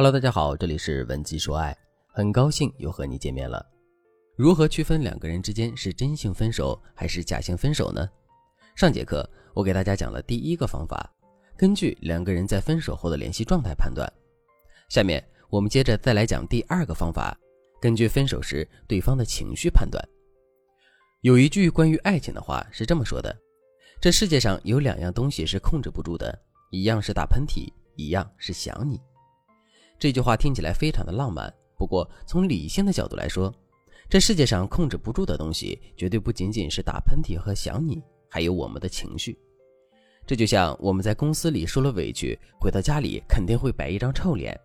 Hello，大家好，这里是文姬说爱，很高兴又和你见面了。如何区分两个人之间是真性分手还是假性分手呢？上节课我给大家讲了第一个方法，根据两个人在分手后的联系状态判断。下面我们接着再来讲第二个方法，根据分手时对方的情绪判断。有一句关于爱情的话是这么说的：这世界上有两样东西是控制不住的，一样是打喷嚏，一样是想你。这句话听起来非常的浪漫，不过从理性的角度来说，这世界上控制不住的东西，绝对不仅仅是打喷嚏和想你，还有我们的情绪。这就像我们在公司里受了委屈，回到家里肯定会摆一张臭脸。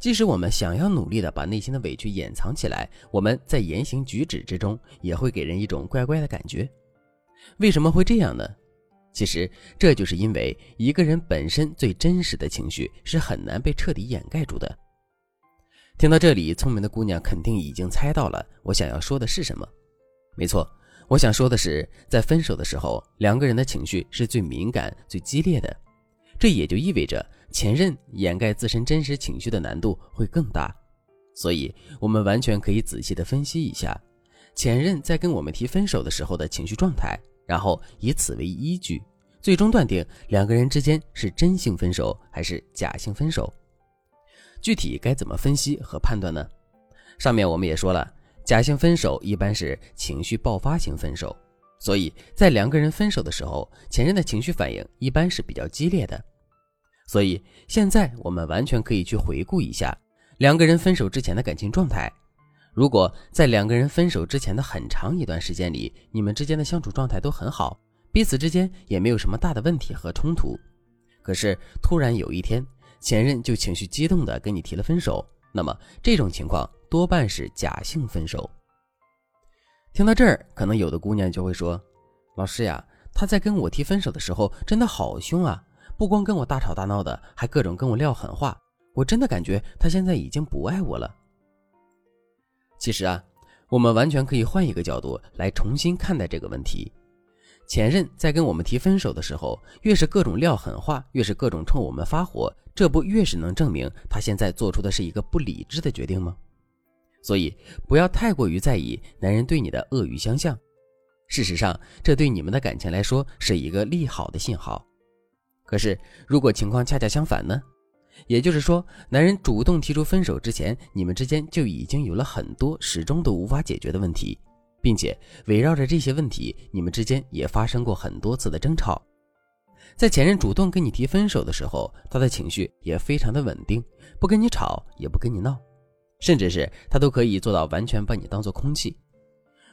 即使我们想要努力的把内心的委屈掩藏起来，我们在言行举止之中也会给人一种怪怪的感觉。为什么会这样呢？其实这就是因为一个人本身最真实的情绪是很难被彻底掩盖住的。听到这里，聪明的姑娘肯定已经猜到了我想要说的是什么。没错，我想说的是，在分手的时候，两个人的情绪是最敏感、最激烈的。这也就意味着前任掩盖自身真实情绪的难度会更大。所以，我们完全可以仔细的分析一下前任在跟我们提分手的时候的情绪状态。然后以此为依据，最终断定两个人之间是真性分手还是假性分手。具体该怎么分析和判断呢？上面我们也说了，假性分手一般是情绪爆发型分手，所以在两个人分手的时候，前任的情绪反应一般是比较激烈的。所以现在我们完全可以去回顾一下两个人分手之前的感情状态。如果在两个人分手之前的很长一段时间里，你们之间的相处状态都很好，彼此之间也没有什么大的问题和冲突，可是突然有一天，前任就情绪激动的跟你提了分手，那么这种情况多半是假性分手。听到这儿，可能有的姑娘就会说：“老师呀，他在跟我提分手的时候真的好凶啊，不光跟我大吵大闹的，还各种跟我撂狠话，我真的感觉他现在已经不爱我了。”其实啊，我们完全可以换一个角度来重新看待这个问题。前任在跟我们提分手的时候，越是各种撂狠话，越是各种冲我们发火，这不越是能证明他现在做出的是一个不理智的决定吗？所以不要太过于在意男人对你的恶语相向。事实上，这对你们的感情来说是一个利好的信号。可是，如果情况恰恰相反呢？也就是说，男人主动提出分手之前，你们之间就已经有了很多始终都无法解决的问题，并且围绕着这些问题，你们之间也发生过很多次的争吵。在前任主动跟你提分手的时候，他的情绪也非常的稳定，不跟你吵，也不跟你闹，甚至是他都可以做到完全把你当做空气。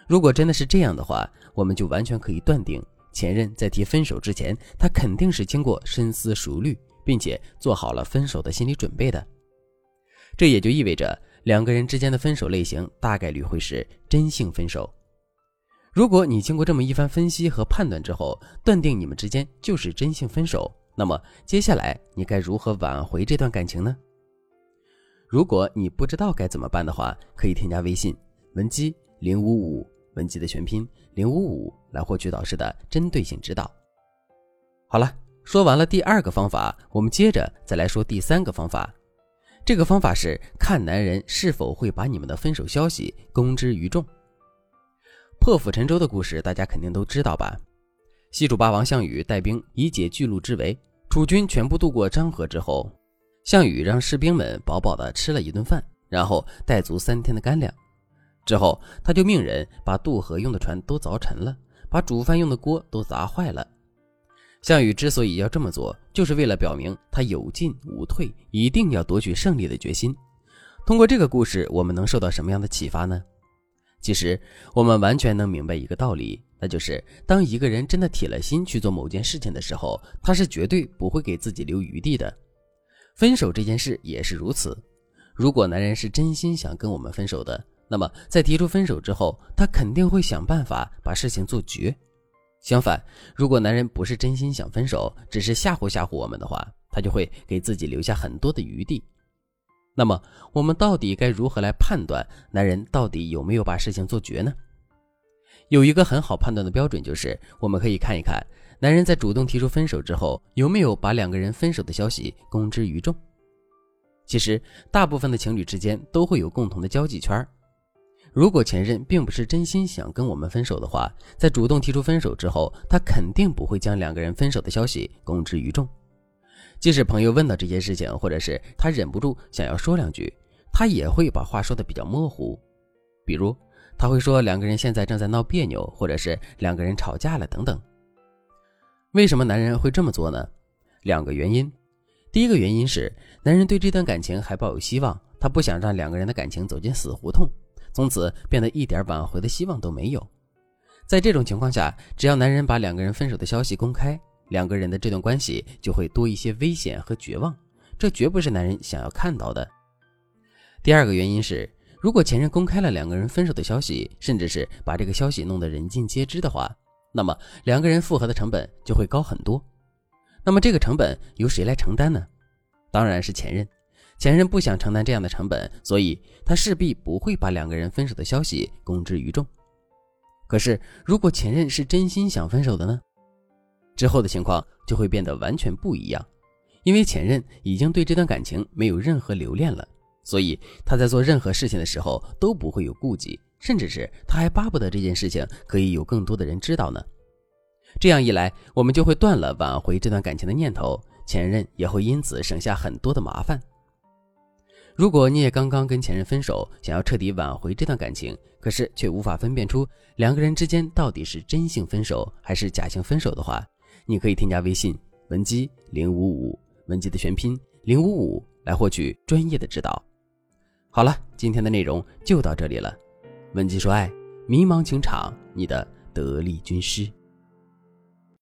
如果真的是这样的话，我们就完全可以断定，前任在提分手之前，他肯定是经过深思熟虑。并且做好了分手的心理准备的，这也就意味着两个人之间的分手类型大概率会是真性分手。如果你经过这么一番分析和判断之后，断定你们之间就是真性分手，那么接下来你该如何挽回这段感情呢？如果你不知道该怎么办的话，可以添加微信文姬零五五，文姬的全拼零五五，来获取导师的针对性指导。好了。说完了第二个方法，我们接着再来说第三个方法。这个方法是看男人是否会把你们的分手消息公之于众。破釜沉舟的故事大家肯定都知道吧？西楚霸王项羽带兵以解巨鹿之围，楚军全部渡过漳河之后，项羽让士兵们饱饱的吃了一顿饭，然后带足三天的干粮。之后他就命人把渡河用的船都凿沉了，把煮饭用的锅都砸坏了。项羽之所以要这么做，就是为了表明他有进无退，一定要夺取胜利的决心。通过这个故事，我们能受到什么样的启发呢？其实，我们完全能明白一个道理，那就是当一个人真的铁了心去做某件事情的时候，他是绝对不会给自己留余地的。分手这件事也是如此。如果男人是真心想跟我们分手的，那么在提出分手之后，他肯定会想办法把事情做绝。相反，如果男人不是真心想分手，只是吓唬吓唬我们的话，他就会给自己留下很多的余地。那么，我们到底该如何来判断男人到底有没有把事情做绝呢？有一个很好判断的标准，就是我们可以看一看男人在主动提出分手之后，有没有把两个人分手的消息公之于众。其实，大部分的情侣之间都会有共同的交际圈如果前任并不是真心想跟我们分手的话，在主动提出分手之后，他肯定不会将两个人分手的消息公之于众。即使朋友问到这件事情，或者是他忍不住想要说两句，他也会把话说的比较模糊。比如，他会说两个人现在正在闹别扭，或者是两个人吵架了等等。为什么男人会这么做呢？两个原因。第一个原因是，男人对这段感情还抱有希望，他不想让两个人的感情走进死胡同。从此变得一点挽回的希望都没有。在这种情况下，只要男人把两个人分手的消息公开，两个人的这段关系就会多一些危险和绝望，这绝不是男人想要看到的。第二个原因是，如果前任公开了两个人分手的消息，甚至是把这个消息弄得人尽皆知的话，那么两个人复合的成本就会高很多。那么这个成本由谁来承担呢？当然是前任。前任不想承担这样的成本，所以他势必不会把两个人分手的消息公之于众。可是，如果前任是真心想分手的呢？之后的情况就会变得完全不一样，因为前任已经对这段感情没有任何留恋了，所以他在做任何事情的时候都不会有顾忌，甚至是他还巴不得这件事情可以有更多的人知道呢。这样一来，我们就会断了挽回这段感情的念头，前任也会因此省下很多的麻烦。如果你也刚刚跟前任分手，想要彻底挽回这段感情，可是却无法分辨出两个人之间到底是真性分手还是假性分手的话，你可以添加微信文姬零五五，文姬的全拼零五五，来获取专业的指导。好了，今天的内容就到这里了。文姬说爱，迷茫情场，你的得力军师。